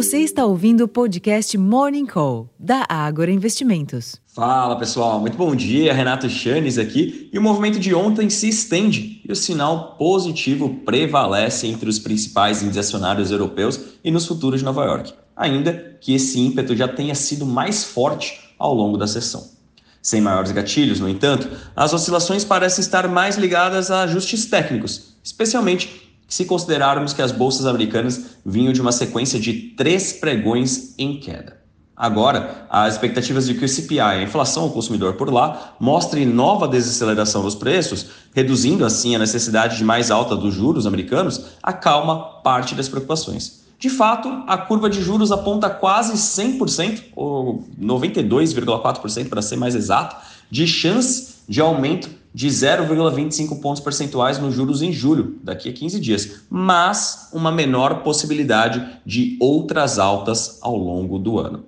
Você está ouvindo o podcast Morning Call, da Ágora Investimentos. Fala pessoal, muito bom dia. Renato Chanes aqui. E o movimento de ontem se estende e o sinal positivo prevalece entre os principais índices acionários europeus e nos futuros de Nova York, ainda que esse ímpeto já tenha sido mais forte ao longo da sessão. Sem maiores gatilhos, no entanto, as oscilações parecem estar mais ligadas a ajustes técnicos, especialmente se considerarmos que as bolsas americanas vinham de uma sequência de três pregões em queda. Agora, as expectativas de que o CPI, a inflação ao consumidor por lá, mostre nova desaceleração dos preços, reduzindo assim a necessidade de mais alta dos juros americanos, acalma parte das preocupações. De fato, a curva de juros aponta quase 100%, ou 92,4% para ser mais exato, de chance de aumento de 0,25 pontos percentuais nos juros em julho, daqui a 15 dias, mas uma menor possibilidade de outras altas ao longo do ano.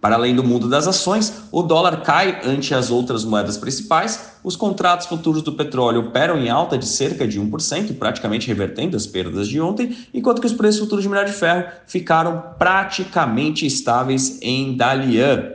Para além do mundo das ações, o dólar cai ante as outras moedas principais, os contratos futuros do petróleo operam em alta de cerca de 1%, praticamente revertendo as perdas de ontem, enquanto que os preços futuros de minério de ferro ficaram praticamente estáveis em Dalian,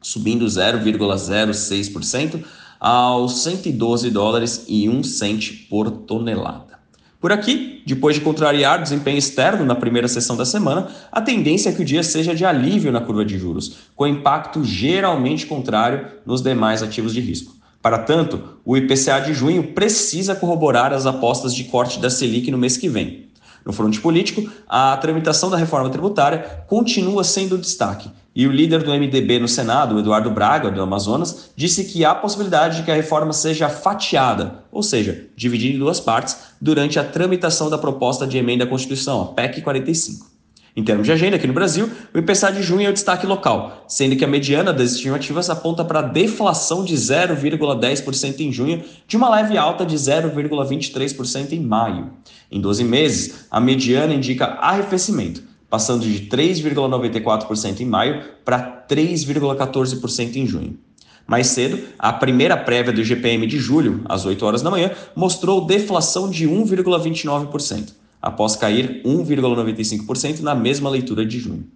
subindo 0,06% aos 112 dólares e 1 cente por tonelada. Por aqui, depois de contrariar o desempenho externo na primeira sessão da semana, a tendência é que o dia seja de alívio na curva de juros, com impacto geralmente contrário nos demais ativos de risco. Para tanto, o IPCA de junho precisa corroborar as apostas de corte da Selic no mês que vem. No fronte político, a tramitação da reforma tributária continua sendo destaque. E o líder do MDB no Senado, Eduardo Braga, do Amazonas, disse que há possibilidade de que a reforma seja fatiada, ou seja, dividida em duas partes, durante a tramitação da proposta de emenda à Constituição, a PEC 45. Em termos de agenda, aqui no Brasil, o IPCA de junho é o destaque local, sendo que a mediana das estimativas aponta para deflação de 0,10% em junho, de uma leve alta de 0,23% em maio. Em 12 meses, a mediana indica arrefecimento, passando de 3,94% em maio para 3,14% em junho. Mais cedo, a primeira prévia do GPM de julho, às 8 horas da manhã, mostrou deflação de 1,29% após cair 1,95% na mesma leitura de junho.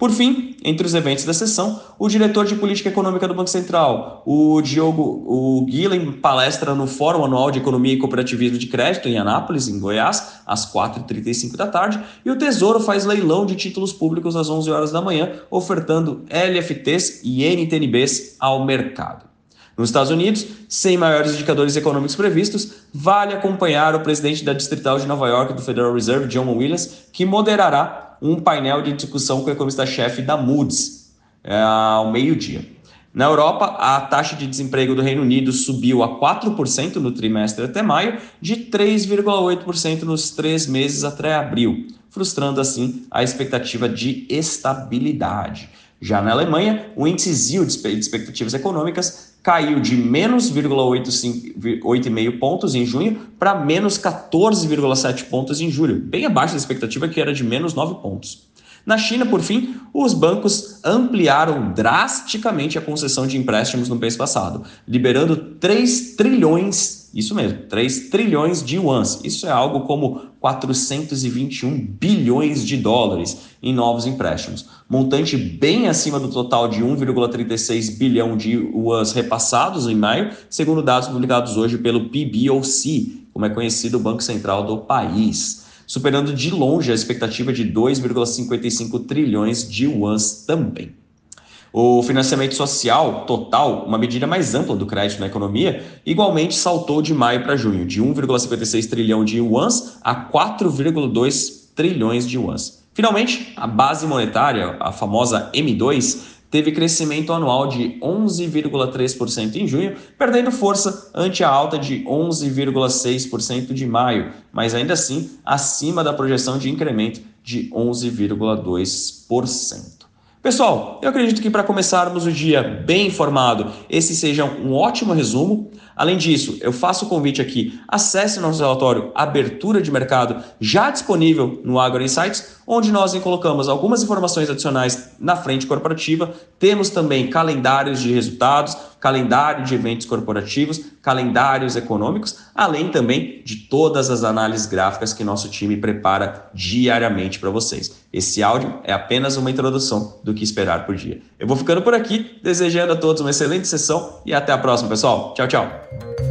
Por fim, entre os eventos da sessão, o diretor de política econômica do Banco Central, o Diogo o Guilhem, palestra no Fórum Anual de Economia e Cooperativismo de Crédito em Anápolis, em Goiás, às 4h35 da tarde, e o Tesouro faz leilão de títulos públicos às 11 horas da manhã, ofertando LFTs e NTNBs ao mercado. Nos Estados Unidos, sem maiores indicadores econômicos previstos, vale acompanhar o presidente da Distrital de Nova York do Federal Reserve, John Williams, que moderará um painel de discussão com o economista-chefe da Moody's é, ao meio-dia. Na Europa, a taxa de desemprego do Reino Unido subiu a 4% no trimestre até maio, de 3,8% nos três meses até abril, frustrando assim a expectativa de estabilidade. Já na Alemanha, o índice ZIL de expectativas econômicas caiu de menos 0,8,5 pontos em junho para menos 14,7 pontos em julho, bem abaixo da expectativa que era de menos 9 pontos. Na China, por fim, os bancos ampliaram drasticamente a concessão de empréstimos no mês passado, liberando 3 trilhões isso mesmo, 3 trilhões de yuans. Isso é algo como 421 bilhões de dólares em novos empréstimos. Montante bem acima do total de 1,36 bilhão de yuans repassados em maio, segundo dados publicados hoje pelo PBOC, como é conhecido o Banco Central do país. Superando de longe a expectativa de 2,55 trilhões de yuans também. O financiamento social total, uma medida mais ampla do crédito na economia, igualmente saltou de maio para junho, de 1,56 trilhão de yuans a 4,2 trilhões de yuans. Finalmente, a base monetária, a famosa M2, teve crescimento anual de 11,3% em junho, perdendo força ante a alta de 11,6% de maio, mas ainda assim acima da projeção de incremento de 11,2%. Pessoal, eu acredito que para começarmos o dia bem informado, esse seja um ótimo resumo. Além disso, eu faço o convite aqui, acesse nosso relatório Abertura de Mercado, já disponível no Agro Insights, onde nós colocamos algumas informações adicionais na frente corporativa. Temos também calendários de resultados, calendário de eventos corporativos, calendários econômicos, além também de todas as análises gráficas que nosso time prepara diariamente para vocês. Esse áudio é apenas uma introdução do que esperar por dia. Eu vou ficando por aqui, desejando a todos uma excelente sessão e até a próxima, pessoal. Tchau, tchau. Thank you.